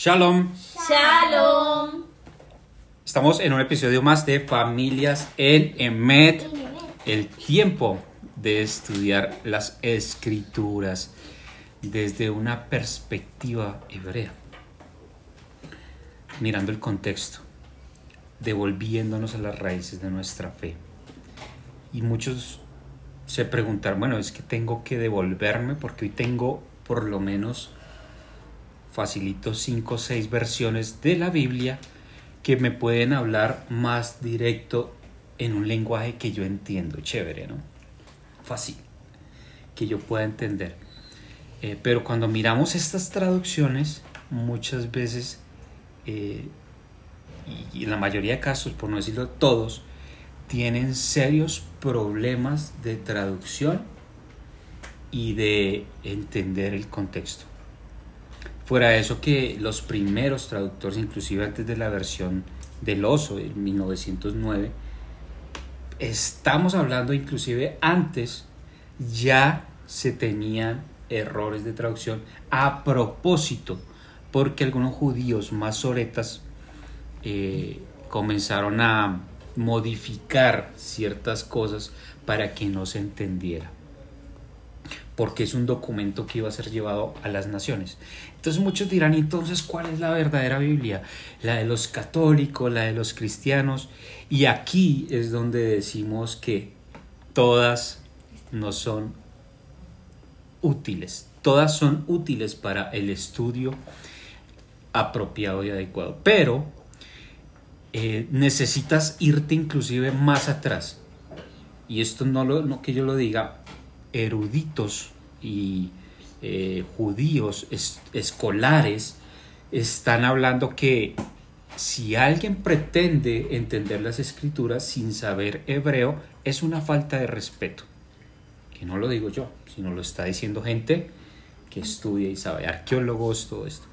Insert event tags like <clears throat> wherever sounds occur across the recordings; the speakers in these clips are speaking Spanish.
Shalom. Shalom. Estamos en un episodio más de Familias en Emet. El tiempo de estudiar las escrituras desde una perspectiva hebrea. Mirando el contexto, devolviéndonos a las raíces de nuestra fe. Y muchos se preguntan, bueno, es que tengo que devolverme porque hoy tengo por lo menos facilito cinco o seis versiones de la Biblia que me pueden hablar más directo en un lenguaje que yo entiendo, chévere, ¿no? Fácil, que yo pueda entender. Eh, pero cuando miramos estas traducciones, muchas veces, eh, y en la mayoría de casos, por no decirlo todos, tienen serios problemas de traducción y de entender el contexto. Fuera eso que los primeros traductores, inclusive antes de la versión del oso en 1909, estamos hablando inclusive antes ya se tenían errores de traducción a propósito, porque algunos judíos más soretas eh, comenzaron a modificar ciertas cosas para que no se entendiera porque es un documento que iba a ser llevado a las naciones. Entonces muchos dirán, entonces, ¿cuál es la verdadera Biblia? La de los católicos, la de los cristianos. Y aquí es donde decimos que todas no son útiles. Todas son útiles para el estudio apropiado y adecuado. Pero eh, necesitas irte inclusive más atrás. Y esto no, lo, no que yo lo diga, eruditos y eh, judíos escolares están hablando que si alguien pretende entender las escrituras sin saber hebreo, es una falta de respeto. Que no lo digo yo, sino lo está diciendo gente que estudia y sabe, arqueólogos, todo esto.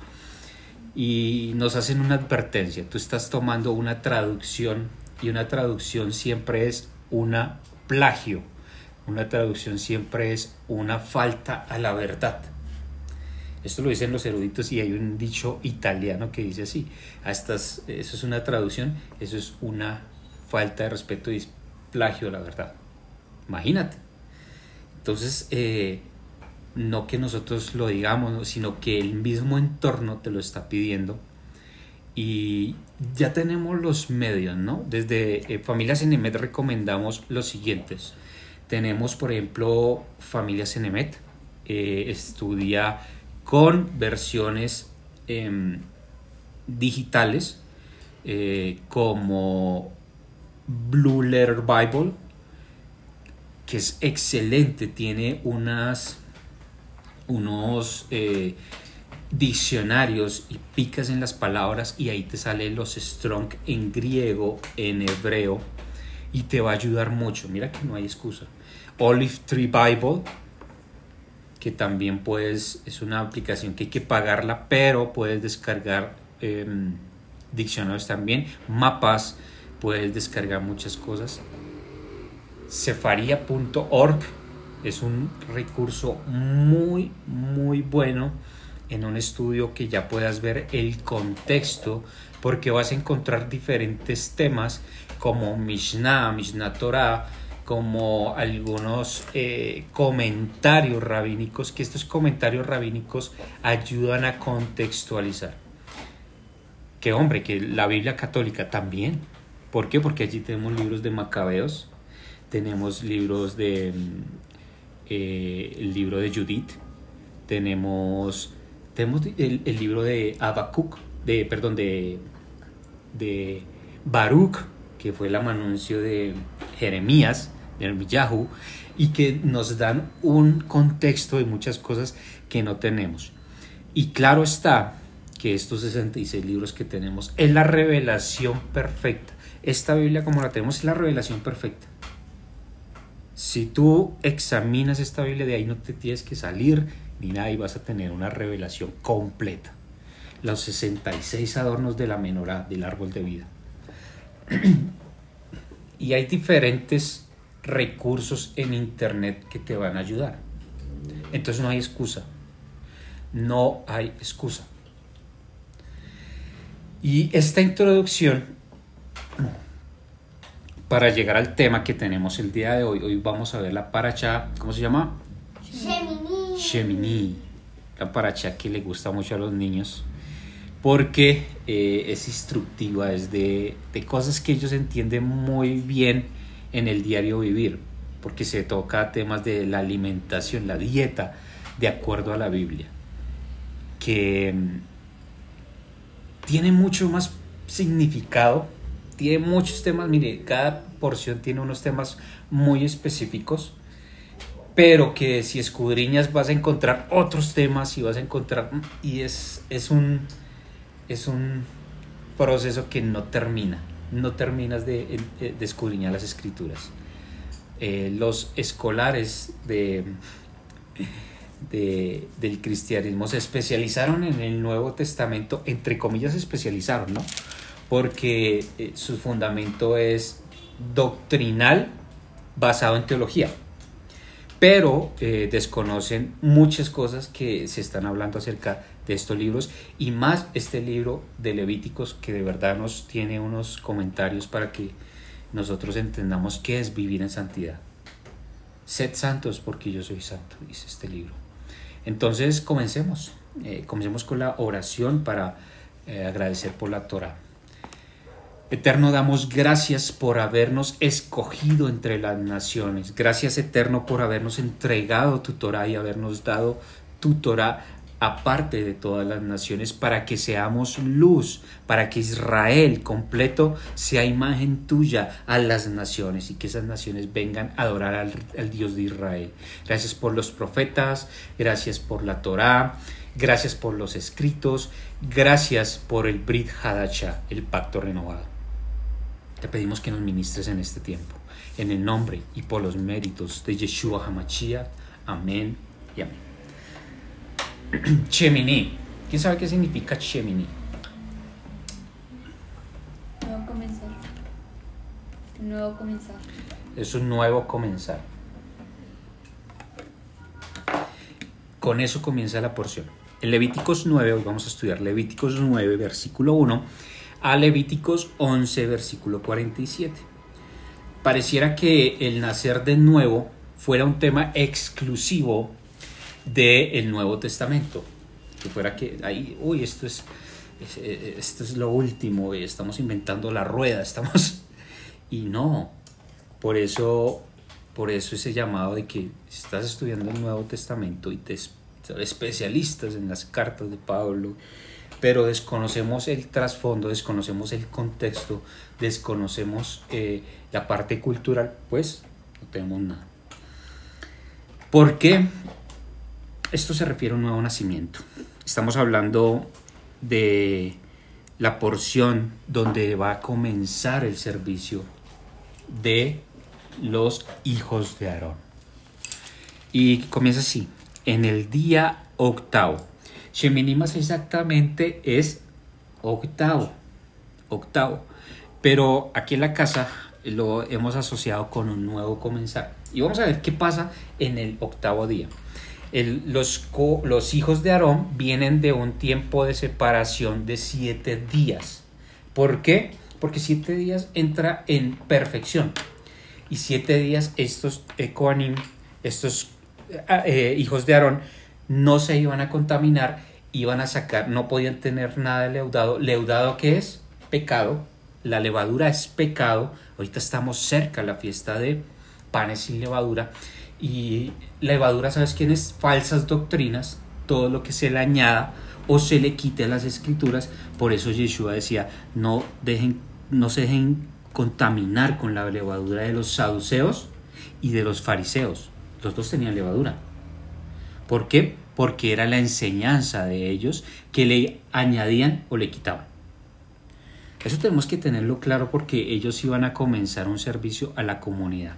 Y nos hacen una advertencia, tú estás tomando una traducción y una traducción siempre es una plagio una traducción siempre es una falta a la verdad. Esto lo dicen los eruditos y hay un dicho italiano que dice así. Eso es una traducción, eso es una falta de respeto y plagio a la verdad. Imagínate. Entonces, eh, no que nosotros lo digamos, sino que el mismo entorno te lo está pidiendo. Y ya tenemos los medios, ¿no? Desde eh, Familias Enemet recomendamos los siguientes. Tenemos, por ejemplo, Familia Cenemet, eh, estudia con versiones em, digitales eh, como Blue Letter Bible, que es excelente, tiene unas, unos eh, diccionarios y picas en las palabras y ahí te salen los strong en griego, en hebreo y te va a ayudar mucho. Mira que no hay excusa. Olive Tree Bible, que también puedes, es una aplicación que hay que pagarla, pero puedes descargar em, diccionarios también, mapas, puedes descargar muchas cosas. Cefaria.org es un recurso muy, muy bueno en un estudio que ya puedas ver el contexto, porque vas a encontrar diferentes temas como Mishnah, Mishnah Torah, como algunos eh, comentarios rabínicos, que estos comentarios rabínicos ayudan a contextualizar. Que hombre, que la Biblia católica también. ¿Por qué? Porque allí tenemos libros de Macabeos, tenemos libros de eh, el libro de Judith, tenemos, tenemos el, el libro de Habacuc, de, perdón, de, de Baruch, que fue el anuncio de Jeremías, de Yahoo, y que nos dan un contexto de muchas cosas que no tenemos. Y claro está que estos 66 libros que tenemos es la revelación perfecta. Esta Biblia como la tenemos es la revelación perfecta. Si tú examinas esta Biblia de ahí no te tienes que salir ni nada y vas a tener una revelación completa. Los 66 adornos de la menorá del árbol de vida. <clears throat> y hay diferentes recursos en internet que te van a ayudar. Entonces no hay excusa. No hay excusa. Y esta introducción, para llegar al tema que tenemos el día de hoy, hoy vamos a ver la paracha, ¿cómo se llama? Gemini. Shemini, la paracha que le gusta mucho a los niños, porque eh, es instructiva, es de, de cosas que ellos entienden muy bien en el diario vivir, porque se toca temas de la alimentación, la dieta, de acuerdo a la Biblia, que mm, tiene mucho más significado, tiene muchos temas, mire, cada porción tiene unos temas muy específicos, pero que si escudriñas vas a encontrar otros temas y vas a encontrar, y es, es un, es un proceso que no termina, no terminas de, de escudriñar las escrituras. Eh, los escolares de, de- del cristianismo se especializaron en el Nuevo Testamento, entre comillas se especializaron, ¿no? Porque eh, su fundamento es doctrinal basado en teología, pero eh, desconocen muchas cosas que se están hablando acerca de estos libros y más este libro de Levíticos que de verdad nos tiene unos comentarios para que nosotros entendamos qué es vivir en santidad. Sed santos porque yo soy santo, dice este libro. Entonces comencemos. Eh, comencemos con la oración para eh, agradecer por la Torah. Eterno, damos gracias por habernos escogido entre las naciones. Gracias, Eterno, por habernos entregado tu Torah y habernos dado tu Torah aparte de todas las naciones para que seamos luz, para que Israel completo sea imagen tuya a las naciones y que esas naciones vengan a adorar al, Dios de Israel. Gracias por los profetas, gracias por la Torah, gracias por los escritos, gracias por el Brit Hadasha, el pacto renovado. Te pedimos que nos ministres en este tiempo, en el nombre y por los méritos de Yeshua Hamashiach. Amén y amén. <clears throat> Chemini. ¿Quién sabe qué significa Chemini? Nuevo comenzar. Nuevo comenzar. Es un nuevo comenzar. Con eso comienza la porción. En Levíticos 9, hoy vamos a estudiar Levíticos 9, versículo 1, a Levíticos 11, versículo 47. Pareciera que el nacer de nuevo fuera un tema exclusivo del Nuevo Testamento. Que fuera que ahí, uy, esto es, es- esto es lo último, eh, estamos inventando la rueda, <laughs> estamos... Y no, por eso, por eso ese llamado de que estás estudiando el Nuevo Testamento y te es- especialistas en las cartas de Pablo, pero desconocemos el trasfondo, desconocemos el contexto, desconocemos eh, la parte cultural, pues no tenemos nada. ¿Por qué? Esto se refiere a un nuevo nacimiento. Estamos hablando de la porción donde va a comenzar el servicio de los hijos de Aarón. Y comienza así, en el día octavo. Shemini más exactamente es octavo, octavo. Pero aquí en la casa lo hemos asociado con un nuevo comenzar. Y vamos a ver qué pasa en el octavo día. Los, los hijos de Aarón vienen de un tiempo de separación de siete días. ¿Por qué? Porque siete días entra en perfección. Y siete días estos Kohanim, estos eh, eh, hijos de Aarón, no se iban a contaminar, iban a sacar, no podían tener nada de leudado. ¿Leudado qué es? Pecado. La levadura es pecado. Ahorita estamos cerca a la fiesta de panes sin levadura. Y levadura, ¿sabes quién es? Falsas doctrinas, todo lo que se le añada o se le quite a las escrituras. Por eso Yeshua decía, no, dejen, no se dejen contaminar con la levadura de los saduceos y de los fariseos. Los dos tenían levadura. ¿Por qué? Porque era la enseñanza de ellos que le añadían o le quitaban. Eso tenemos que tenerlo claro porque ellos iban a comenzar un servicio a la comunidad.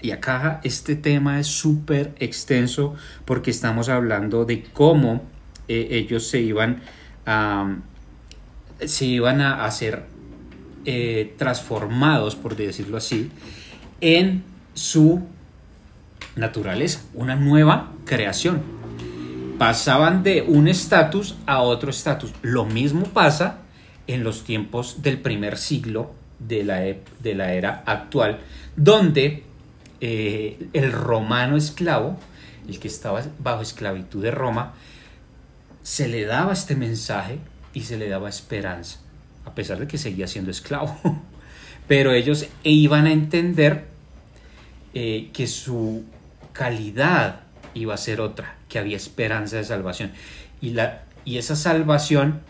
Y acá este tema es súper extenso porque estamos hablando de cómo eh, ellos se iban a, se iban a hacer eh, transformados, por decirlo así, en su naturaleza, una nueva creación. Pasaban de un estatus a otro estatus. Lo mismo pasa en los tiempos del primer siglo de la, de la era actual, donde eh, el romano esclavo, el que estaba bajo esclavitud de Roma, se le daba este mensaje y se le daba esperanza, a pesar de que seguía siendo esclavo. <laughs> Pero ellos iban a entender eh, que su calidad iba a ser otra, que había esperanza de salvación. Y, la, y esa salvación,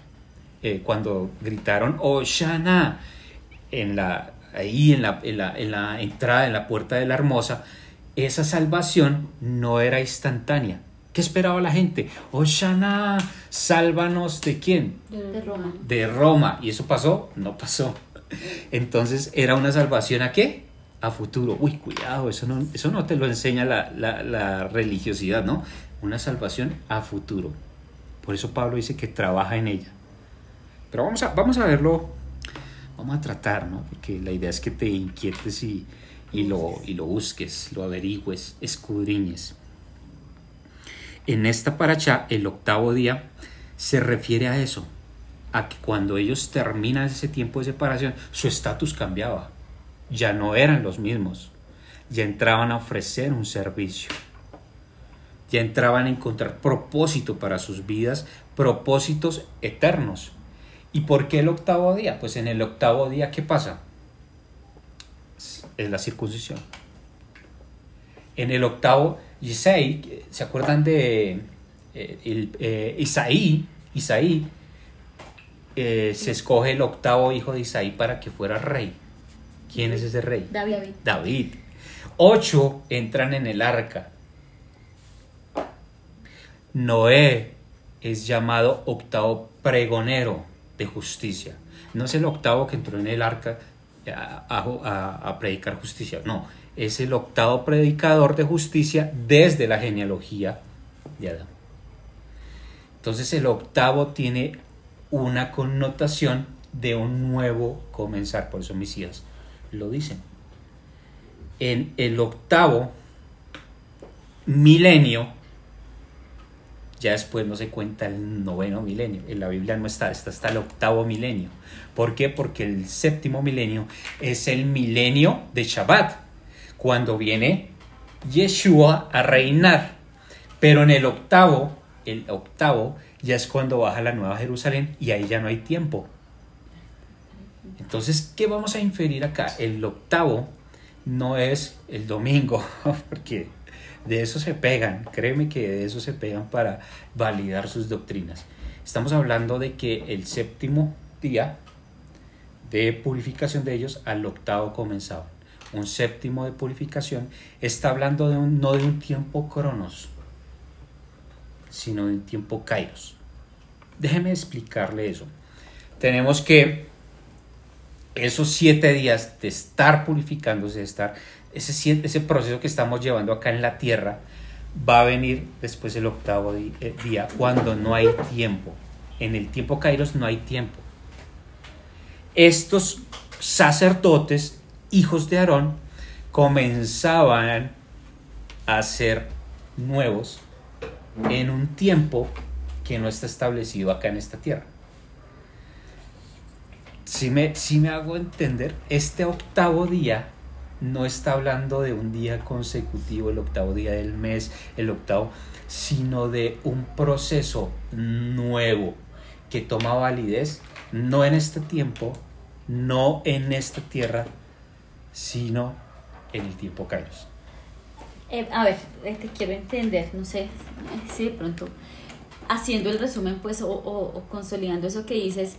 eh, cuando gritaron, Oshana, en la, ahí en la, en, la, en la entrada, en la puerta de la hermosa, esa salvación no era instantánea. ¿Qué esperaba la gente? Oshana, sálvanos de quién? De Roma. de Roma. ¿Y eso pasó? No pasó. Entonces era una salvación a qué? A futuro. Uy, cuidado, eso no, eso no te lo enseña la, la- la religiosidad, ¿no? Una salvación a futuro. Por eso Pablo dice que trabaja en ella. Pero vamos a, vamos a verlo, vamos a tratar, ¿no? Porque la idea es que te inquietes y, y, lo, y lo busques, lo averigües, escudriñes. En esta paracha, el octavo día, se refiere a eso, a que cuando ellos terminan ese tiempo de separación, su estatus cambiaba. Ya no eran los mismos. Ya entraban a ofrecer un servicio. Ya entraban a encontrar propósito para sus vidas, propósitos eternos. ¿Y por qué el octavo día? Pues en el octavo día, ¿qué pasa? Es la circuncisión. En el octavo, Isaí, ¿se acuerdan de eh, el, eh, Isaí? Isaí eh, se escoge el octavo hijo de Isaí para que fuera rey. ¿Quién es ese rey? David. David. Ocho entran en el arca. Noé es llamado octavo pregonero de justicia. No es el octavo que entró en el arca a, predicar justicia, no. Es el octavo predicador de justicia desde la genealogía de Adán. Entonces el octavo tiene una connotación de un nuevo comenzar, por eso mis hijas lo dicen. En el octavo milenio, ya después no se cuenta el noveno milenio, en la Biblia no está, está hasta el octavo milenio. ¿Por qué? Porque el séptimo milenio es el milenio de Shabbat, cuando viene Yeshua a reinar. Pero en el octavo, el octavo ya es cuando baja la Nueva Jerusalén y ahí ya no hay tiempo. Entonces, ¿qué vamos a inferir acá? El octavo no es el domingo, <laughs> porque de eso se pegan, créeme que de eso se pegan para validar sus doctrinas. Estamos hablando de que el séptimo día de purificación de ellos al octavo comenzaban. Un séptimo de purificación está hablando de un, no de un tiempo cronos, sino de un tiempo kairos. Déjeme explicarle eso. Tenemos que esos siete días de estar purificándose, de estar, ese, ese proceso que estamos llevando acá en la tierra, va a venir después el octavo eh, día, cuando no hay tiempo. En el tiempo Kairos no hay tiempo. Estos sacerdotes, hijos de Aarón, comenzaban a ser nuevos en un tiempo que no está establecido acá en esta tierra. Si me, si me hago entender, este octavo día no está hablando de un día consecutivo, el octavo día del mes, el octavo, sino de un proceso nuevo que toma validez no en este tiempo, no en esta tierra, sino en el tiempo Kairos. Eh, a ver, eh, te quiero entender, no sé eh, si de pronto haciendo el resumen, pues, o, o- o consolidando eso que dices,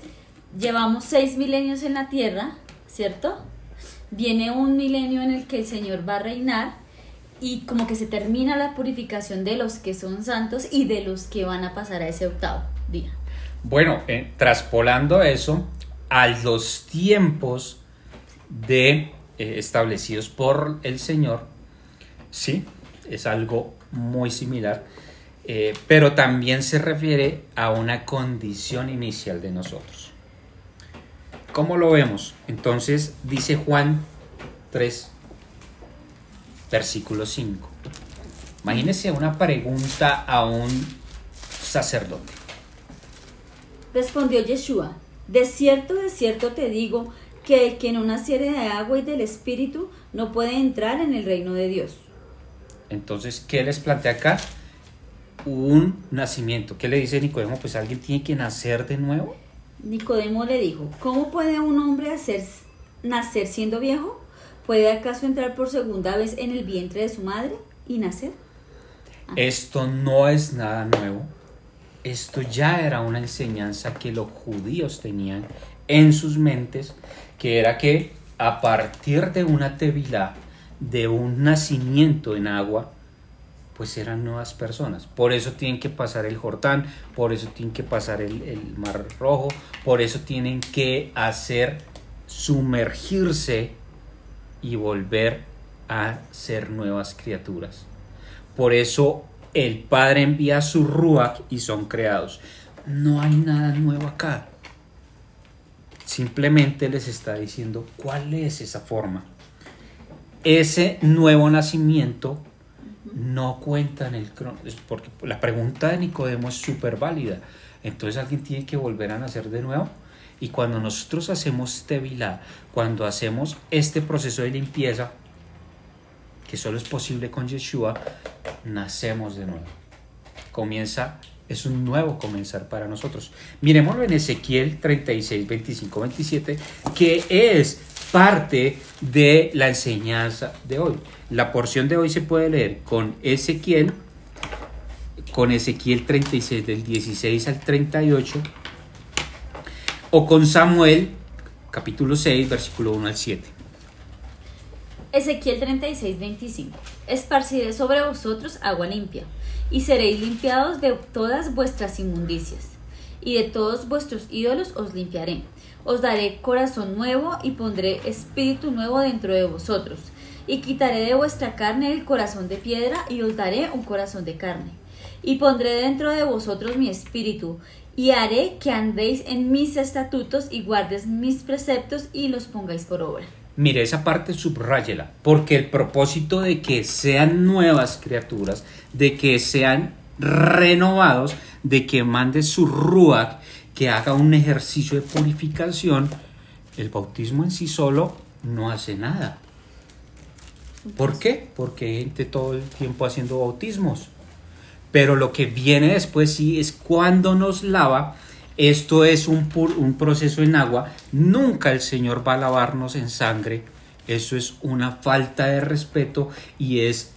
llevamos seis milenios en la tierra, ¿cierto? Viene un milenio en el que el Señor va a reinar y como que se termina la purificación de los que son santos y de los que van a pasar a ese octavo día. Bueno, eh, traspolando eso a los tiempos de eh, establecidos por el Señor, sí, es algo muy similar, eh, pero también se refiere a una condición inicial de nosotros. ¿Cómo lo vemos? Entonces dice Juan 3, versículo 5. Imagínese una pregunta a un sacerdote. Respondió Yeshua, De cierto, de cierto te digo, que el que no naciere de agua y del Espíritu no puede entrar en el reino de Dios. Entonces, ¿qué les plantea acá? Un nacimiento. ¿Qué le dice Nicodemo? Pues alguien tiene que nacer de nuevo. Nicodemo le dijo, ¿cómo puede un hombre hacer, nacer siendo viejo? ¿Puede acaso entrar por segunda vez en el vientre de su madre y nacer? Esto no es nada nuevo. Esto ya era una enseñanza que los judíos tenían en sus mentes, que era que a partir de una tevilá, de un nacimiento en agua, pues eran nuevas personas. Por eso tienen que pasar el Jordán, por eso tienen que pasar el, el Mar Rojo, por eso tienen que hacer sumergirse y volver a ser nuevas criaturas. Por eso el Padre envía su Ruach y son creados. No hay nada nuevo acá. Simplemente les está diciendo cuál es esa forma. Ese nuevo nacimiento no cuenta en el crono. Porque la pregunta de Nicodemo es súper válida. Entonces alguien tiene que volver a nacer de nuevo. Y cuando nosotros hacemos tevilá, cuando hacemos este proceso de limpieza, que solo es posible con Yeshua, nacemos de nuevo. Comienza, es un nuevo comenzar para nosotros. Miremoslo en Ezequiel 36, 25, 27, que es parte de la enseñanza de hoy. La porción de hoy se puede leer con Ezequiel, con Ezequiel 36 del 16 al 38, o con Samuel capítulo 6, versículo 1 al 7. Ezequiel 36, 25. Esparciré sobre vosotros agua limpia, y seréis limpiados de todas vuestras inmundicias, y de todos vuestros ídolos os limpiaré. Os daré corazón nuevo y pondré espíritu nuevo dentro de vosotros, y quitaré de vuestra carne el corazón de piedra y os daré un corazón de carne. Y pondré dentro de vosotros mi espíritu, y haré que andéis en mis estatutos y guardes mis preceptos y los pongáis por obra. Mire, esa parte subrayela, porque el propósito de que sean nuevas criaturas, de que sean renovados, de que mande su ruach, que haga un ejercicio de purificación, el bautismo en sí solo no hace nada. ¿Por qué? Porque hay gente todo el tiempo haciendo bautismos. Pero lo que viene después sí es cuando nos lava. Esto es un, un proceso en agua. Nunca el Señor va a lavarnos en sangre. Eso es una falta de respeto y es,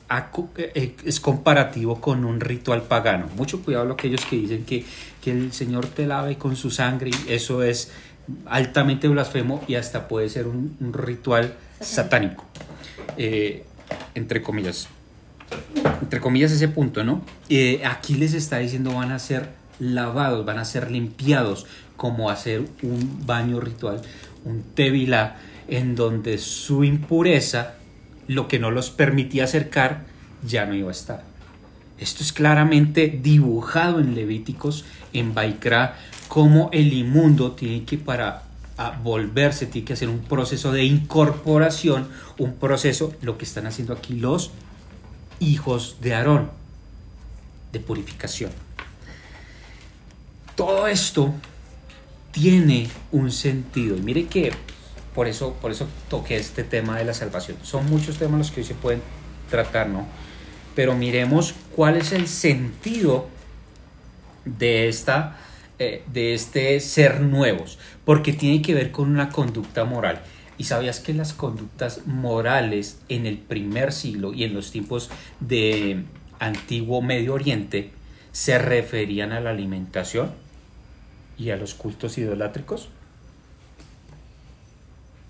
es comparativo con un ritual pagano. Mucho cuidado lo que dicen que, que el Señor te lave con su sangre. Eso es altamente blasfemo y hasta puede ser un, un ritual satánico. Eh, entre comillas entre comillas, ese punto, ¿no? Eh, aquí les está diciendo van a ser lavados, van a ser limpiados, como hacer un baño ritual, un tevilá, en donde su impureza, lo que no los permitía acercar, ya no iba a estar. Esto es claramente dibujado en Levíticos, en Baikra, como el inmundo tiene que para volverse, tiene que hacer un proceso de incorporación, un proceso, lo que están haciendo aquí los hijos de Aarón, de purificación. Todo esto tiene un sentido. Y mire que por eso, por eso toqué este tema de la salvación. Son muchos temas los que hoy se pueden tratar, ¿no? Pero miremos cuál es el sentido de, esta, eh, de este ser nuevos, porque tiene que ver con una conducta moral. ¿Y sabías que las conductas morales en el primer siglo y en los tiempos de antiguo Medio Oriente se referían a la alimentación y a los cultos idolátricos?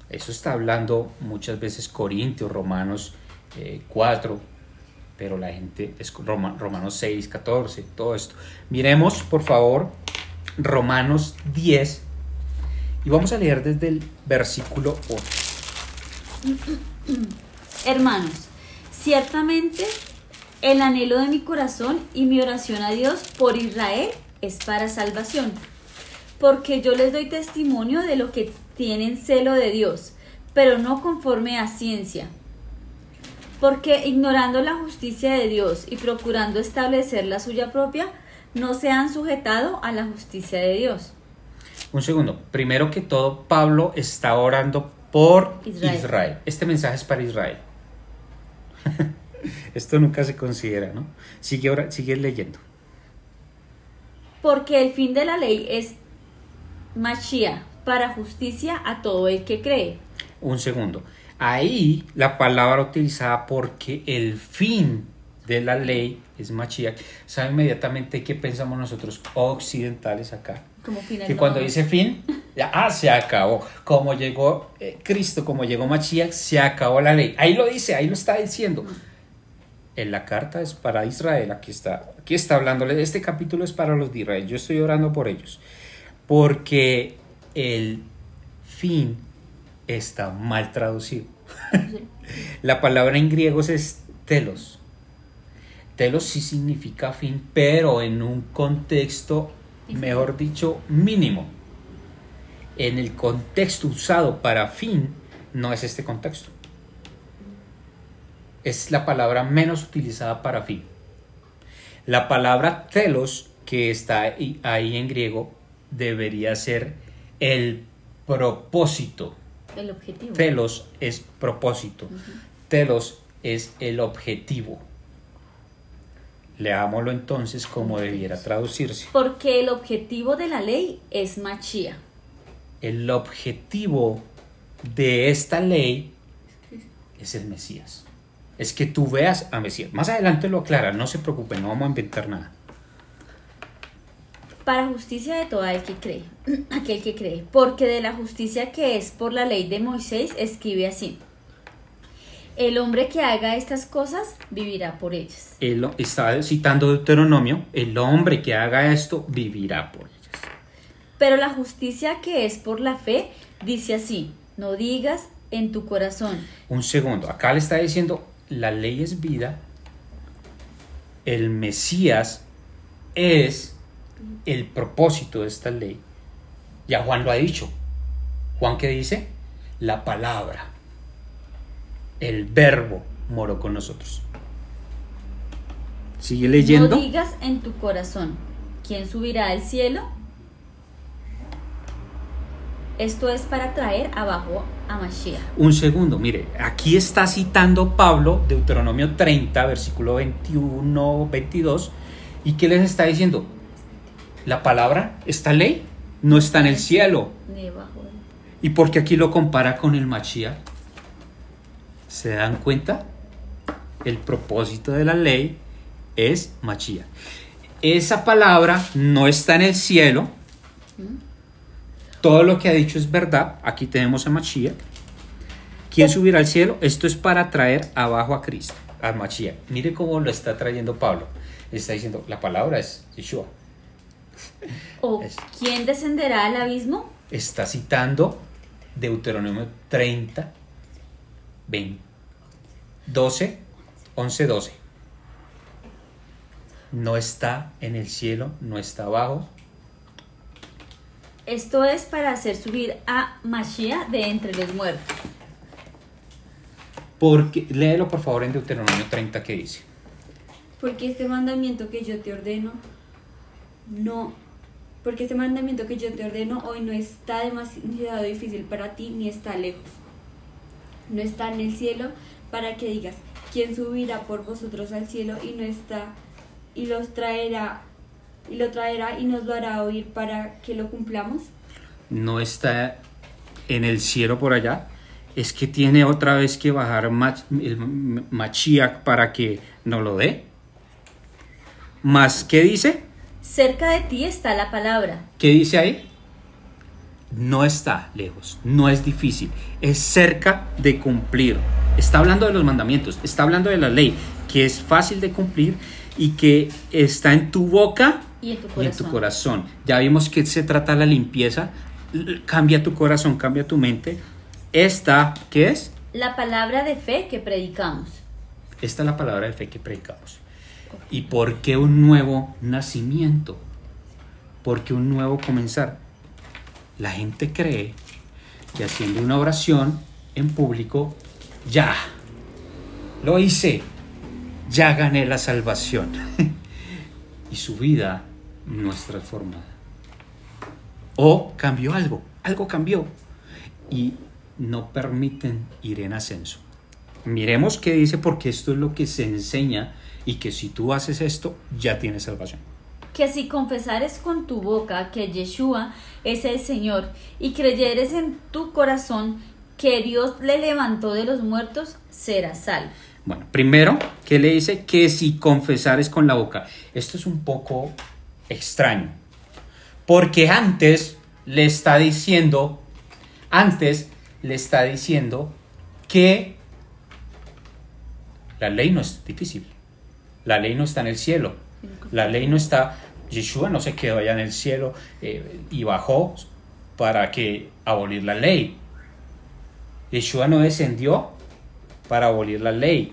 Eso está hablando muchas veces Corintios, Romanos 4, eh, pero la gente es Romanos 6, 14, todo esto. Miremos, por favor, Romanos 10, y vamos a leer desde el versículo 8. <clears throat> Hermanos, ciertamente el anhelo de mi corazón y mi oración a Dios por Israel es para salvación, porque yo les doy testimonio de lo que tienen celo de Dios, pero no conforme a ciencia. Porque ignorando la justicia de Dios y procurando establecer la suya propia, no se han sujetado a la justicia de Dios. Un segundo. Primero que todo, Pablo está orando por Israel. Israel. Este mensaje es para Israel. <laughs> Esto nunca se considera, ¿no? Sigue, ora- sigue leyendo. Porque el fin de la ley es Mashiach, para justicia a todo el que cree. Un segundo. Ahí la palabra utilizada porque el fin de la ley es Mashiach. ¿Sabe inmediatamente qué pensamos nosotros occidentales acá? Como final Que cuando dice fin, ya ah, se acabó. Como llegó eh, Cristo, como llegó Mashiach, se acabó la ley. Ahí lo dice, ahí lo está diciendo. En la carta es para Israel, aquí está, aquí está hablándole. Este capítulo es para los de Israel. Yo estoy orando por ellos. Porque el fin está mal traducido. <laughs> La palabra en griego es telos. Telos sí significa fin, pero en un contexto, mejor dicho, mínimo. En el contexto usado para fin, no es este contexto. Es la palabra menos utilizada para fin. La palabra telos, que está ahí, ahí en griego, debería ser el propósito. El objetivo. Telos es propósito. Telos es el objetivo. Leámoslo entonces como debiera traducirse. Porque el objetivo de la ley es Mashiach. El objetivo de esta ley es el Mesías. Es que tú veas a Mesías. Más adelante lo aclara, no se preocupen, no vamos a inventar nada. Para justicia de todo el que cree, <clears throat> aquel que cree, porque de la justicia que es por la ley de Moisés escribe así. El hombre que haga estas cosas vivirá por ellas. Él está citando Deuteronomio, el hombre que haga esto vivirá por ellas. Pero la justicia que es por la fe dice así, no digas en tu corazón, Un segundo, acá le está diciendo, la ley es vida, el Mesías es el propósito de esta ley. Ya Juan lo ha dicho. Juan qué dice? La palabra, el verbo moró con nosotros. Sigue leyendo. no digas en tu corazón, ¿quién subirá al cielo? Esto es para traer abajo a Mashiach. Un segundo, mire, aquí está citando Pablo Deuteronomio 30, versículo 21, 22, y ¿qué les está diciendo? La palabra, esta ley, no está en el cielo. ¿Y por qué aquí lo compara con el Mashiach? ¿Se dan cuenta? El propósito de la ley es Mashiach. Esa palabra no está en el cielo. Todo lo que ha dicho es verdad. Aquí tenemos a Mashiach. ¿Quién subirá al cielo? Esto es para traer abajo a Cristo, a Mashiach. Mire cómo lo está trayendo Pablo. Está diciendo, la palabra es Yeshua. <laughs> ¿O Es- quién descenderá al abismo? está citando Deuteronomio 30, 20, 12, 11, 12. No está en el cielo, no está abajo. Esto es para hacer subir a Mashiach de entre los muertos. Porque, léelo por favor en Deuteronomio 30 que dice. Porque este mandamiento que yo te ordeno, no, porque este mandamiento que yo te ordeno hoy no está demasiado difícil para ti ni está lejos. No está en el cielo para que digas, ¿quién subirá por vosotros al cielo y no está y los traerá y lo traerá y nos lo hará oír para que lo cumplamos? No está en el cielo por allá. Es que tiene otra vez que bajar Mach- el para que no lo dé. Más, ¿qué dice? Cerca de ti está la palabra. ¿Qué dice ahí? No está lejos, no es difícil, es cerca de cumplir. Está hablando de los mandamientos, está hablando de la ley, que es fácil de cumplir y que está en tu boca Y en tu y en corazón. tu corazón. Ya vimos que se trata de la limpieza, cambia tu corazón, cambia tu mente. Esta, ¿qué es? La palabra de fe que predicamos. Esta es la palabra de fe que predicamos. ¿Y por qué un nuevo nacimiento? ¿Por qué un nuevo comenzar? La gente cree que haciendo una oración en público, ya, lo hice, ya gané la salvación. <laughs> y su vida no es transformada. O cambió algo, algo cambió. Y no permiten ir en ascenso. Miremos qué dice porque esto es lo que se enseña y que si tú haces esto ya tienes salvación. Que si confesares con tu boca que Yeshua es el Señor y creyeres en tu corazón que Dios le levantó de los muertos, serás salvo. Bueno, primero, ¿qué le dice? Que si confesares con la boca. Esto es un poco extraño. Porque antes le está diciendo, antes le está diciendo que la ley no es difícil. La ley no está en el cielo. La ley no está, Yeshua no se quedó allá en el cielo eh, y bajó para que abolir la ley. Yeshua no descendió para abolir la ley.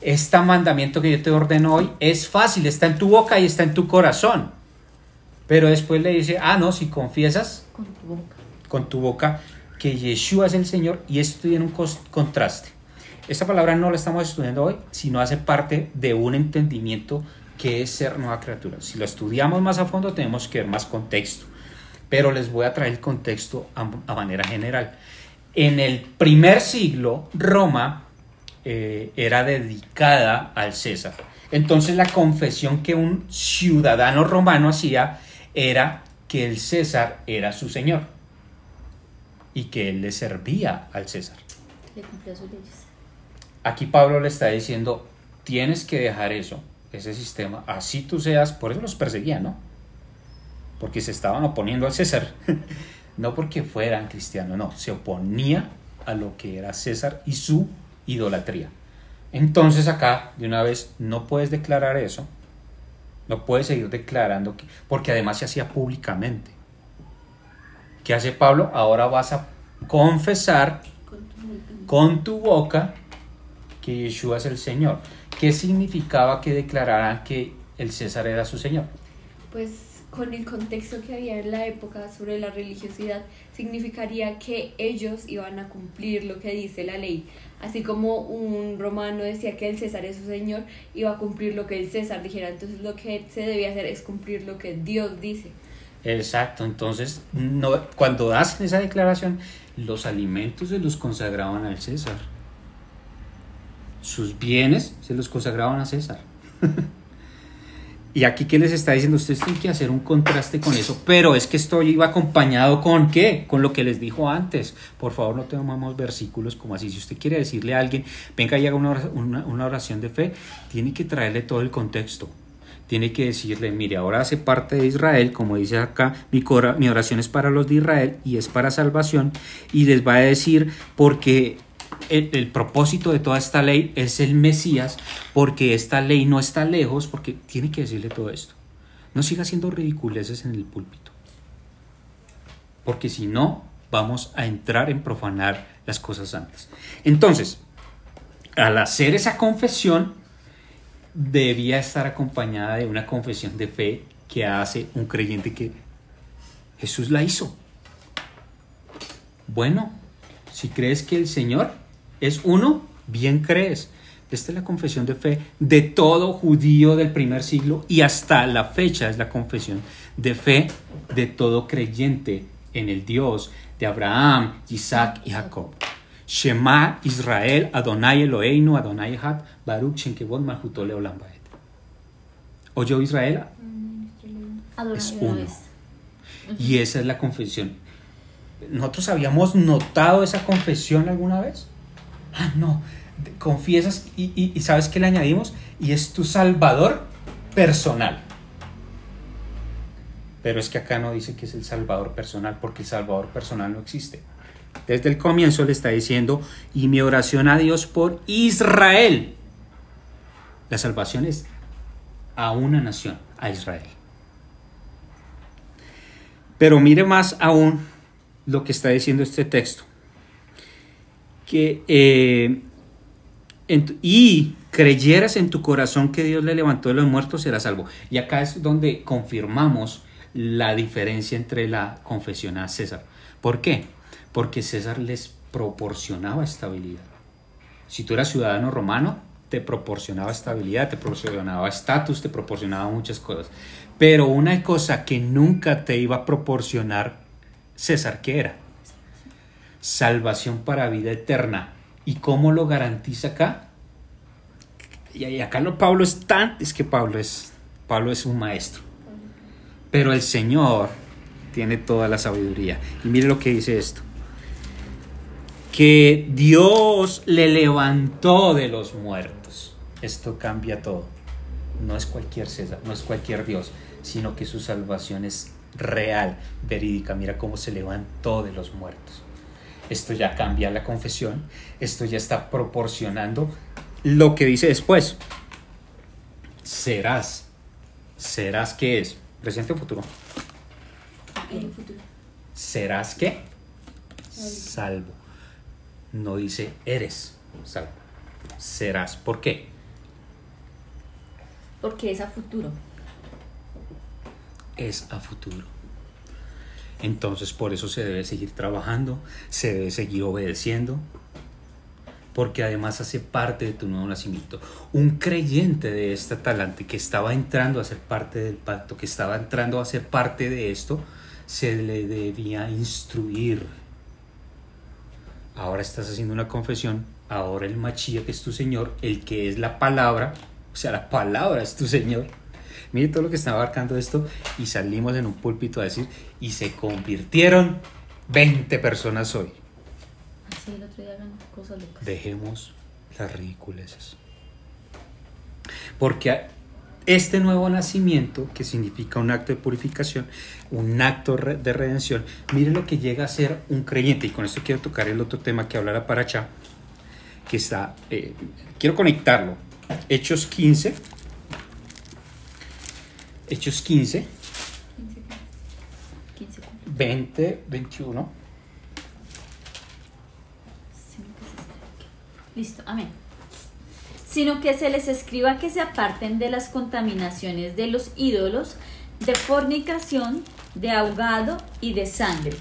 Este mandamiento que yo te ordeno hoy es fácil, está en tu boca y está en tu corazón. Pero después le dice, ah, no, si confiesas Con tu boca. con tu boca que Yeshua es el Señor y esto tiene un contraste. Esta palabra no la estamos estudiando hoy, sino hace parte de un entendimiento que es ser nueva criatura. Si lo estudiamos más a fondo tenemos que ver más contexto, pero les voy a traer el contexto a, manera general. En el primer siglo, Roma eh, era dedicada al César. Entonces la confesión que un ciudadano romano hacía era que el César era su señor y que él le servía al César. Le cumplió sus leyes. Aquí Pablo le está diciendo, tienes que dejar eso, ese sistema, así tú seas, por eso los perseguía, ¿no? Porque se estaban oponiendo al César, <laughs> no porque fueran cristianos, no, se oponía a lo que era César y su idolatría. Entonces acá, de una vez, no puedes declarar eso, no puedes seguir declarando, que, porque además se hacía públicamente. ¿Qué hace Pablo? Ahora vas a confesar Con tu boca. con tu boca que Yeshua es el Señor. ¿Qué significaba que declararan que el César era su Señor? Pues con el contexto que había en la época sobre la religiosidad, significaría que ellos iban a cumplir lo que dice la ley. Así como un romano decía que el César es su señor, iba a cumplir lo que el César dijera. Entonces lo que se debía hacer es cumplir lo que Dios dice. Exacto, entonces no, cuando hacen esa declaración, los alimentos se los consagraban al César. Sus bienes se los consagraban a César. <laughs> y aquí que les está diciendo, ustedes tienen que hacer un contraste con eso, pero es que esto iba acompañado con qué? Con lo que les dijo antes. Por favor, no tomamos versículos como así. Si usted quiere decirle a alguien, venga y haga una ora- una- una oración de fe, tiene que traerle todo el contexto tiene que decirle, mire, ahora hace parte de Israel, como dice acá, mi oración es para los de Israel y es para salvación, y les va a decir porque el, propósito de toda esta ley es el Mesías, porque esta ley no está lejos, porque tiene que decirle todo esto. No siga haciendo ridiculeces en el púlpito, porque si no, vamos a entrar en profanar las cosas santas. Entonces, al hacer esa confesión, debía estar acompañada de una confesión de fe que hace un creyente que Jesús la hizo. Bueno, si crees que el Señor es uno, bien crees. Esta es la confesión de fe de todo judío del primer siglo y hasta la fecha es la confesión de fe de todo creyente en el Dios de Abraham, Isaac y Jacob. Shema Israel, Adonai Eloheinu, Adonai Echad, Baruch Shenkevod Malchuto Leolam. ¿Oyó Israel? Adonai Es uno. Y esa es la confesión. ¿Nosotros habíamos notado esa confesión alguna vez? Ah, no. Confiesas y, y- ¿sabes qué le añadimos? Y es tu salvador personal. Pero es que acá no dice que es el salvador personal, porque el salvador personal no existe. Desde el comienzo le está diciendo, y mi oración a Dios por Israel. La salvación es a una nación, a Israel. Pero mire más aún lo que está diciendo este texto. Que, eh, y creyeras en tu corazón que Dios le levantó de los muertos, serás salvo. Y acá es donde confirmamos la diferencia entre la confesión a César. ¿Por qué? Porque César les proporcionaba estabilidad. Si tú eras ciudadano romano, te proporcionaba estabilidad, te proporcionaba estatus, te proporcionaba muchas cosas. Pero una cosa que nunca te iba a proporcionar César, ¿qué era? Salvación para vida eterna. ¿Y cómo lo garantiza acá? Y acá lo Pablo es tan, es que Pablo es, Pablo es un maestro. Pero el Señor tiene toda la sabiduría. Y mire lo que dice esto. Que Dios le levantó de los muertos. Esto cambia todo. No es cualquier César, no es cualquier Dios, sino que su salvación es real, verídica. Mira cómo se levantó de los muertos. Esto ya cambia la confesión. Esto ya está proporcionando lo que dice después. Serás. ¿Serás qué es? Presente o futuro. El futuro. ¿Serás qué? Salvo. No dice eres salvo. Serás. ¿Por qué? Porque es a futuro. Es a futuro. Entonces por eso se debe seguir trabajando, se debe seguir obedeciendo, porque además hace parte de tu nuevo nacimiento. Un creyente de este talante que estaba entrando a ser parte del pacto, que estaba entrando a ser parte de esto, se le debía instruir. Ahora estás haciendo una confesión, ahora el machía que es tu Señor, el que es la palabra, o sea, la palabra es tu Señor. Mire todo lo que está abarcando esto y salimos en un púlpito a decir, y se convirtieron 20 personas hoy. Así el otro día hagan cosas locas. Dejemos las ridiculeces. Porque este nuevo nacimiento, que significa un acto de purificación, un acto de redención, mire lo que llega a ser un creyente. Y con esto quiero tocar el otro tema que hablará para allá, que está, eh, quiero conectarlo. Hechos 15. Hechos 15, 15 20, 21. Sino que se escriba. Listo, amén. Sino que se les escriba que se aparten de las contaminaciones de los ídolos, de fornicación, de ahogado y de sangre.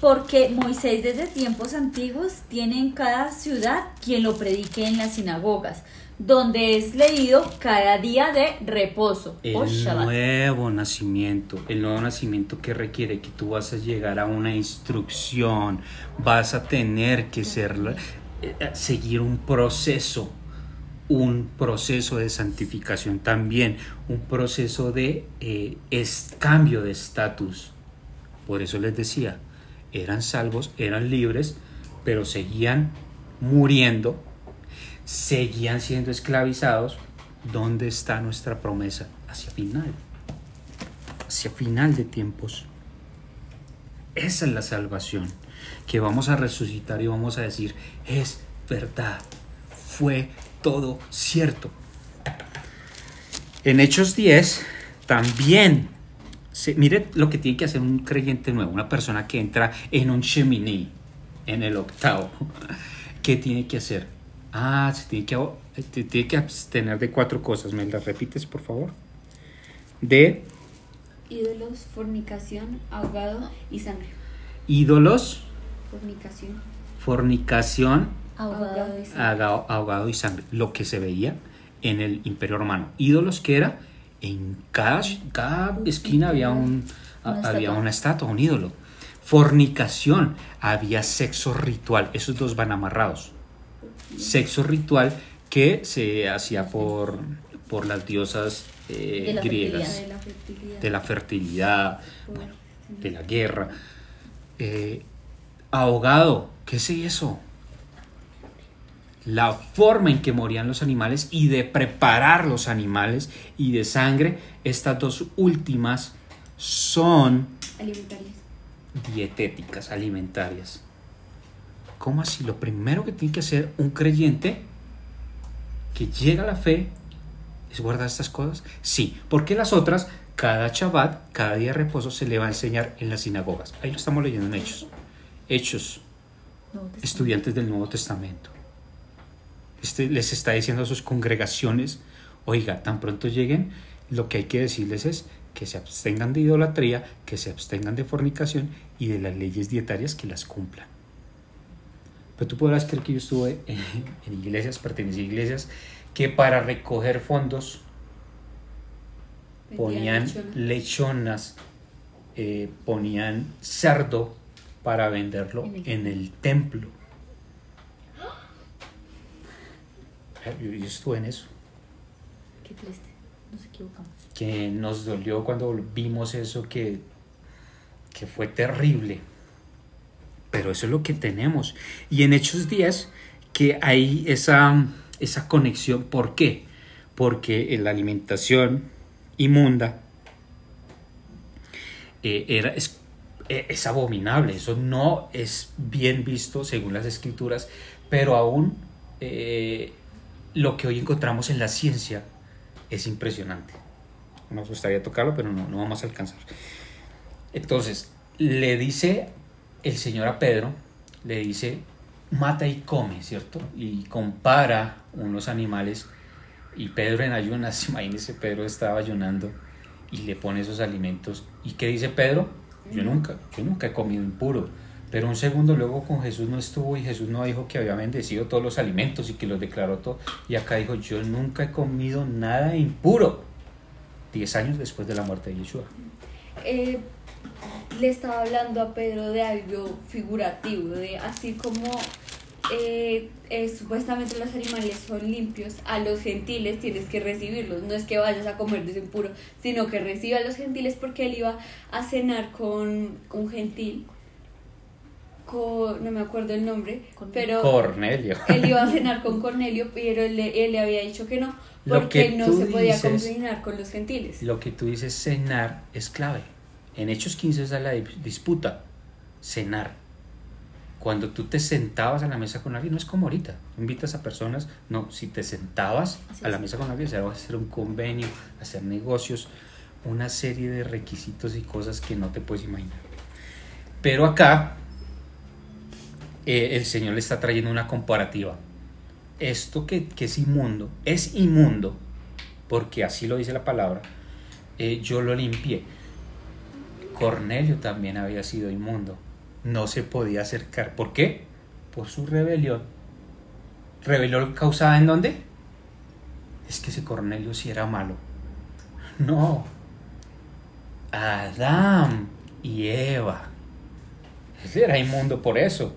Porque Moisés desde tiempos antiguos tiene en cada ciudad quien lo predique en las sinagogas, donde es leído cada día de reposo. El o Shabbat. nuevo nacimiento, el nuevo nacimiento que requiere que tú vas a llegar a una instrucción, vas a tener que ser, eh, eh, seguir un proceso, un proceso de santificación también, un proceso de eh, es- cambio de estatus. Por eso les decía, eran salvos, eran libres, pero seguían muriendo, seguían siendo esclavizados. ¿Dónde está nuestra promesa? Hacia final, hacia final de tiempos. Esa es la salvación, que vamos a resucitar y vamos a decir, es verdad, fue todo cierto. En Hechos 10 también, se, mire lo que tiene que hacer un creyente nuevo, una persona que entra en un Shemini, en el octavo. <laughs> ¿Qué tiene que hacer? Ah, se tiene que, se tiene que abstener de cuatro cosas. ¿Me las repites, por favor? De Ídolos, fornicación, ahogado y sangre. ídolos, Fornicación, fornicación, Ahogado. y sangre. ahogado, ahogado y sangre. Lo que se veía en el Imperio Romano. Ídolos que era, en cada, cada esquina había, un, Una había estatua. una estatua, un ídolo. Fornicación, había sexo ritual. Esos dos van amarrados. Sexo ritual que se hacía por, por las diosas eh, De la griegas. De la fertilidad. De la fertilidad, Por- bueno, de la guerra. Eh, ahogado, ¿qué es eso? La forma en que morían los animales y de preparar los animales y de sangre, estas dos últimas son Alimentarias. dietéticas, alimentarias. ¿Cómo así? Lo primero que tiene que hacer un creyente que llega a la fe es guardar estas cosas. Sí, porque las otras, cada Shabbat, cada día de reposo, se le va a enseñar en las sinagogas. Ahí lo estamos leyendo en Hechos. Hechos, estudiantes del Nuevo Testamento. Este les está diciendo a sus congregaciones, oiga, tan pronto lleguen, lo que hay que decirles es que se abstengan de idolatría, que se abstengan de fornicación y de las leyes dietarias que las cumplan. Pero tú podrás creer que yo estuve en, en iglesias, pertenecí a iglesias, que para recoger fondos ponían lechona. lechonas, eh, ponían cerdo para venderlo En el- en el templo. Yo, yo estuve en eso, Qué triste. Nos equivocamos. que nos dolió cuando vimos eso, que, que fue terrible. Pero eso es lo que tenemos. Y en Hechos días que hay esa, esa conexión. ¿Por qué? Porque la alimentación inmunda eh, era, es, eh, es abominable. Eso no es bien visto según las escrituras. Pero aún eh, lo que hoy encontramos en la ciencia es impresionante. Nos gustaría tocarlo, pero no, no vamos a alcanzar. Entonces, le dice el Señor a Pedro, le dice, mata y come, ¿cierto? Y compara unos animales y Pedro en ayunas, <laughs> imagínese, Pedro estaba ayunando y le pone esos alimentos. ¿Y qué dice Pedro? Yo nunca, yo nunca he comido impuro. Pero un segundo luego con Jesús no estuvo y Jesús no dijo que había bendecido todos los alimentos y que los declaró todo. Y acá dijo, yo nunca he comido nada impuro. Diez años después de la muerte de Yeshua. Eh, le estaba hablando a Pedro de algo figurativo, de así como eh, eh, supuestamente los animales son limpios, a los gentiles tienes que recibirlos, no es que vayas a comer de ese impuro, sino que reciba a los gentiles porque él iba a cenar con un gentil, con, no me acuerdo el nombre, pero Cornelio. él iba a cenar con Cornelio, pero él, le- él le había dicho que no, porque que no se podía dices- combinar con los gentiles. Lo que tú dices cenar es clave. En Hechos 15 esa es la di- disputa. Cenar. Cuando tú te sentabas a la mesa con alguien, no es como ahorita. Invitas a personas. No, si te sentabas Así a la es. mesa con alguien, se va a hacer un convenio, hacer negocios, una serie de requisitos y cosas que no te puedes imaginar. Pero acá eh, el Señor le está trayendo una comparativa. Esto que, que es inmundo, es inmundo, porque así lo dice la palabra, eh, yo lo limpié. Cornelio también había sido inmundo, no se podía acercar. ¿Por qué? Por su rebelión. ¿Rebelión causada en dónde? Es que ese Cornelio sí era malo. No. Adán y Eva. Él era inmundo por eso.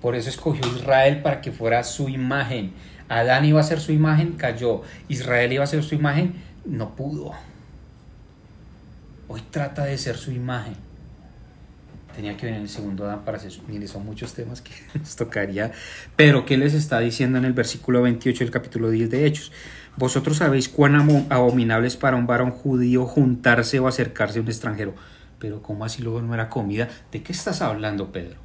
Por eso escogió Israel para que fuera su imagen. Adán iba a ser su imagen, cayó. Israel iba a ser su imagen, no pudo. Hoy trata de ser su imagen. Tenía que venir el segundo Adán para hacer su... Mire, son muchos temas que <laughs> nos tocaría. Pero, ¿qué les está diciendo en el versículo 28 del capítulo 10 de Hechos? Vosotros sabéis cuán abominable es para un varón judío juntarse o acercarse a un extranjero. Pero, ¿cómo así luego no era comida? ¿De qué estás hablando, Pedro?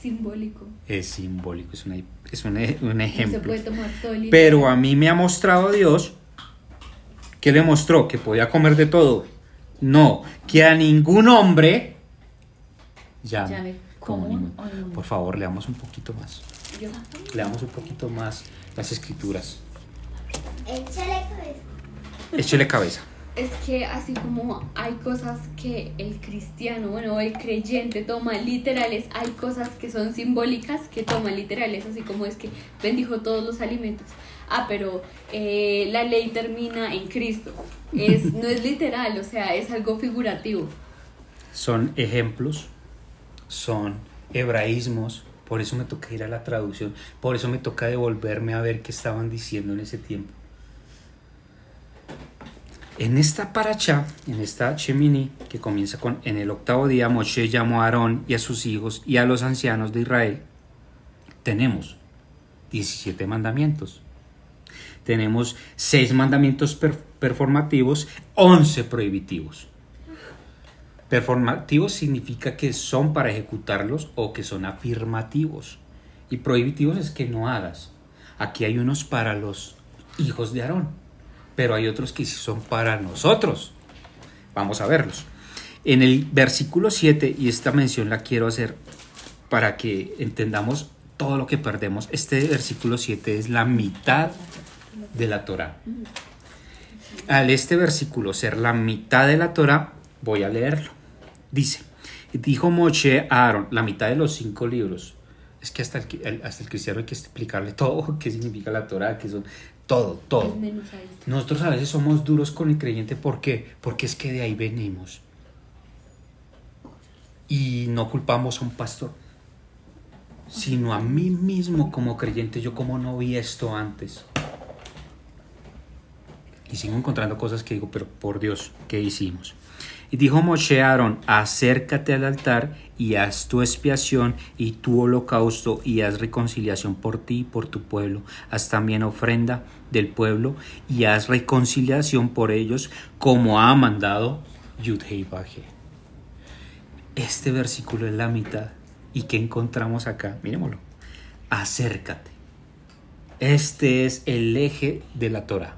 Simbólico. es simbólico, es, una- es un, un ejemplo. puede tomar todo el Pero a mí me ha mostrado Dios que le mostró que podía comer de todo. No, que a ningún hombre llame, Llame como. Por favor, leamos un poquito más. Yo- Leamos un poquito más las escrituras. Échale cabeza. Échele cabeza. Es que así como hay cosas que el cristiano, bueno, el creyente toma literales, hay cosas que son simbólicas que toma literales, así como es que bendijo todos los alimentos. Ah, pero eh, la ley termina en Cristo. Es, <laughs> no es literal, o sea, es algo figurativo. Son ejemplos, son hebraísmos. Por eso me toca ir a la traducción. Por eso me toca devolverme a ver qué estaban diciendo en ese tiempo. En esta paracha, en esta Shemini, que comienza con en el octavo día, Moshe llamó a Aarón y a sus hijos y a los ancianos de Israel. Tenemos 17 mandamientos. Tenemos 6 mandamientos per- performativos, 11 prohibitivos. Performativos significa que son para ejecutarlos o que son afirmativos. Y prohibitivos es que no hagas. Aquí hay unos para los hijos de Aarón, pero hay otros que sí son para nosotros. Vamos a verlos. En el versículo 7, y esta mención la quiero hacer para que entendamos todo lo que perdemos. Este versículo 7 es la mitad de la Torah. Al este versículo ser la mitad de la Torah, voy a leerlo. Dice, Dijo Moche a Aaron, la mitad de los cinco libros. Es que hasta el, hasta el cristiano hay que explicarle <laughs> todo, qué significa la Torah, qué son, todo, todo. Nosotros a veces somos duros con el creyente, ¿por qué? Porque es que de ahí venimos. Y no culpamos a un pastor, sino a mí mismo como creyente, yo como no vi esto antes. Y sigo encontrando cosas que digo, pero por Dios, ¿qué hicimos? Y dijo Moshe a acércate al altar y haz tu expiación y tu holocausto y haz reconciliación por ti y por tu pueblo. Haz también ofrenda del pueblo y haz reconciliación por ellos como ha mandado Yudhei Baje. Este versículo es la mitad. ¿Y qué encontramos acá? Miremoslo. Acércate. Este es el eje de la Torah.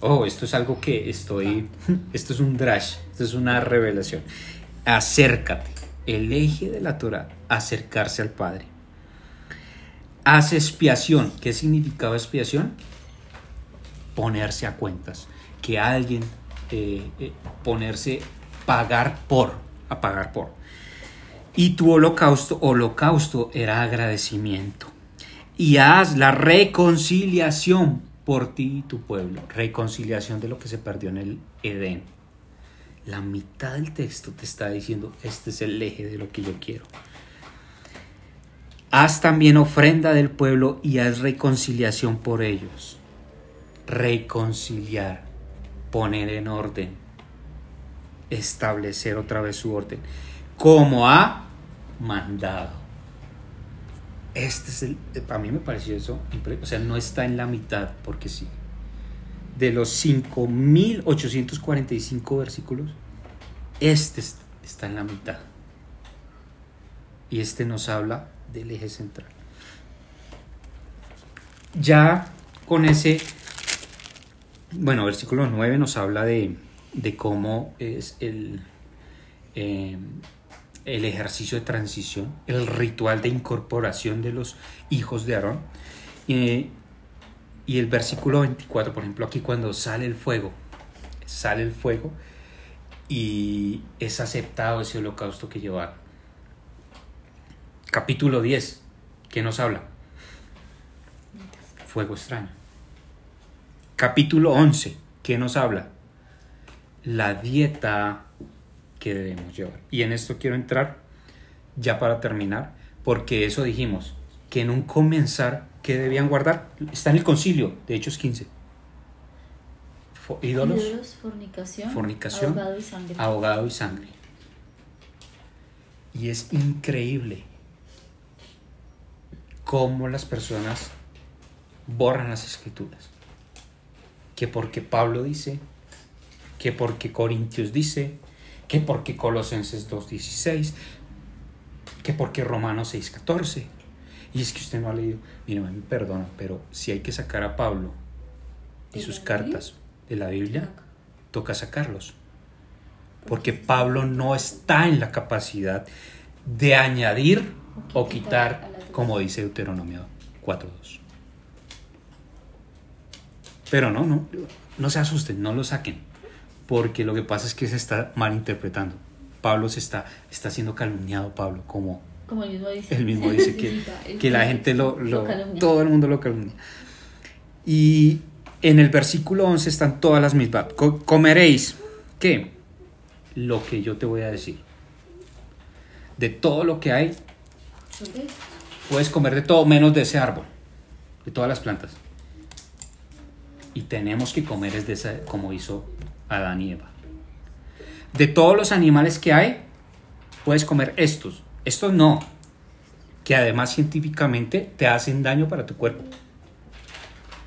Oh, esto es algo que estoy. <laughs> Esto es un drash, esto es una revelación. Acércate. El eje de la Torah, acercarse al Padre. Haz expiación. ¿Qué significaba expiación? Ponerse a cuentas. Que alguien eh, eh, ponerse, pagar por, a pagar por. Y tu holocausto, holocausto era agradecimiento. Y haz la reconciliación por ti y tu pueblo. Reconciliación de lo que se perdió en el Edén. La mitad del texto te está diciendo, este es el eje de lo que yo quiero. Haz también ofrenda del pueblo y haz reconciliación por ellos. Reconciliar, poner en orden, establecer otra vez su orden, como ha mandado. Este es el, a mí me pareció eso, o sea, no está en la mitad, porque sí. De los 5.845 versículos, este es- está en la mitad. Y este nos habla del eje central. Ya con ese, bueno, versículo 9 nos habla de, de cómo es el, eh, el ejercicio de transición, el ritual de incorporación de los hijos de Aarón. Eh, y el versículo 24, por ejemplo, aquí cuando sale el fuego, sale el fuego y es aceptado ese holocausto que llevaron. Capítulo 10, ¿qué nos habla? Fuego extraño. Capítulo 11, ¿qué nos habla? La dieta que debemos llevar. Y en esto quiero entrar ya para terminar, porque eso dijimos, que en un comenzar, ¿qué debían guardar? Está en el concilio de Hechos 15. Fo- ídolos, Ídolos, fornicación, Fornicación, ahogado y sangre. ahogado y sangre. Y es increíble cómo las personas borran las escrituras. Que porque Pablo dice, que porque Corintios dice, que porque Colosenses 2.16, que porque Romanos 6.14. Y es que usted no ha leído, mire, me perdona, pero si hay que sacar a Pablo y ¿De sus cartas de la Biblia, toca sacarlos. Porque Pablo no está en la capacidad de añadir o quitar, como dice Deuteronomio 4.2. Pero no, no, no se asusten, no lo saquen, porque lo que pasa es que se está malinterpretando. Pablo se está, está siendo calumniado, Pablo, como Como él mismo dice. él mismo dice <laughs> que, la gente lo, lo- todo el mundo lo calumnia. Y en el versículo 11 están todas las mismas. Co- comeréis, ¿qué? Lo que yo te voy a decir. De todo lo que hay, puedes comer de todo menos de ese árbol, de todas las plantas. Y tenemos que comer es de esa, como hizo Adán y Eva. De todos los animales que hay, puedes comer estos. Estos no, que además científicamente te hacen daño para tu cuerpo.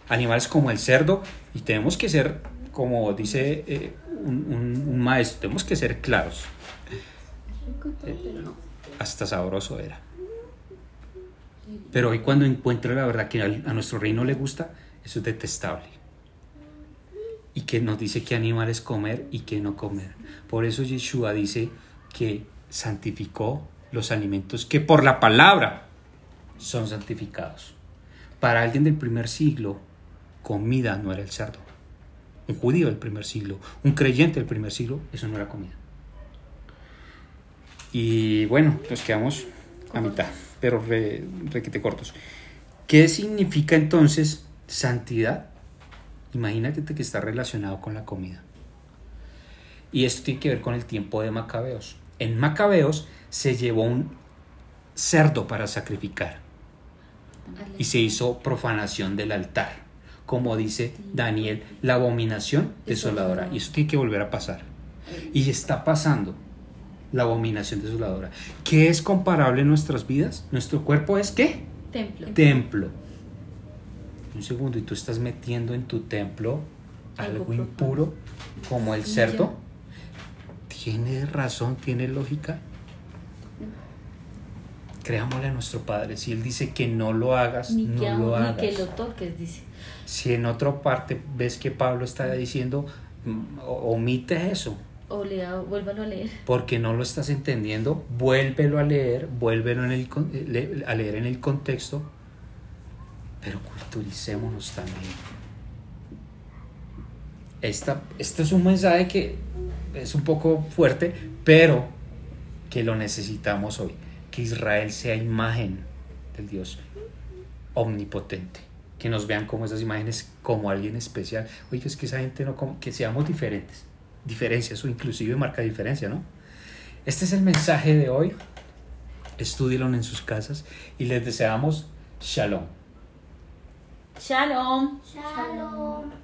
Animales como el cerdo, y tenemos que ser, como dice eh, un, maestro, tenemos que ser claros. No. Hasta sabroso era. Pero hoy cuando encuentro la verdad que a nuestro reino le gusta, eso es detestable. Y que nos dice qué animales comer y qué no comer. Por eso Yeshua dice que santificó los alimentos que por la palabra son santificados. Para alguien del primer siglo, comida no era el cerdo. Un judío del primer siglo, un creyente del primer siglo, eso no era comida. Y bueno, nos quedamos a mitad, pero re, requete cortos. ¿Qué significa entonces santidad? Imagínate que está relacionado con la comida. Y esto tiene que ver con el tiempo de Macabeos. En Macabeos se llevó un cerdo para sacrificar y se hizo profanación del altar, como dice Daniel, la abominación desoladora. Y eso tiene que volver a pasar. Y está pasando la abominación desoladora. ¿Qué es comparable en nuestras vidas? Nuestro cuerpo es qué? Templo. Templo. Un segundo, y tú estás metiendo en tu templo Algo impuro como el cerdo. ¿Tiene razón? ¿Tiene lógica? Creámosle a nuestro Padre. Si Él dice que no lo hagas, Ni, no que, lo ni hagas. que lo toques, dice. Si en otra parte ves que Pablo está diciendo, mm, omite eso, O lea, vuélvalo a leer. porque no lo estás entendiendo, vuélvelo a leer, vuélvelo en el, eh, a leer en el contexto, pero culturicémonos también. Esta, este es un mensaje que es un poco fuerte, pero que lo necesitamos hoy. Que Israel sea imagen del Dios omnipotente. Que nos vean como esas imágenes, como alguien especial. Oye, es que esa gente no, que seamos diferentes. Diferencias, o inclusive marca diferencia, ¿no? Este es el mensaje de hoy. Estúdielo en sus casas y les deseamos shalom. Shalom. Shalom.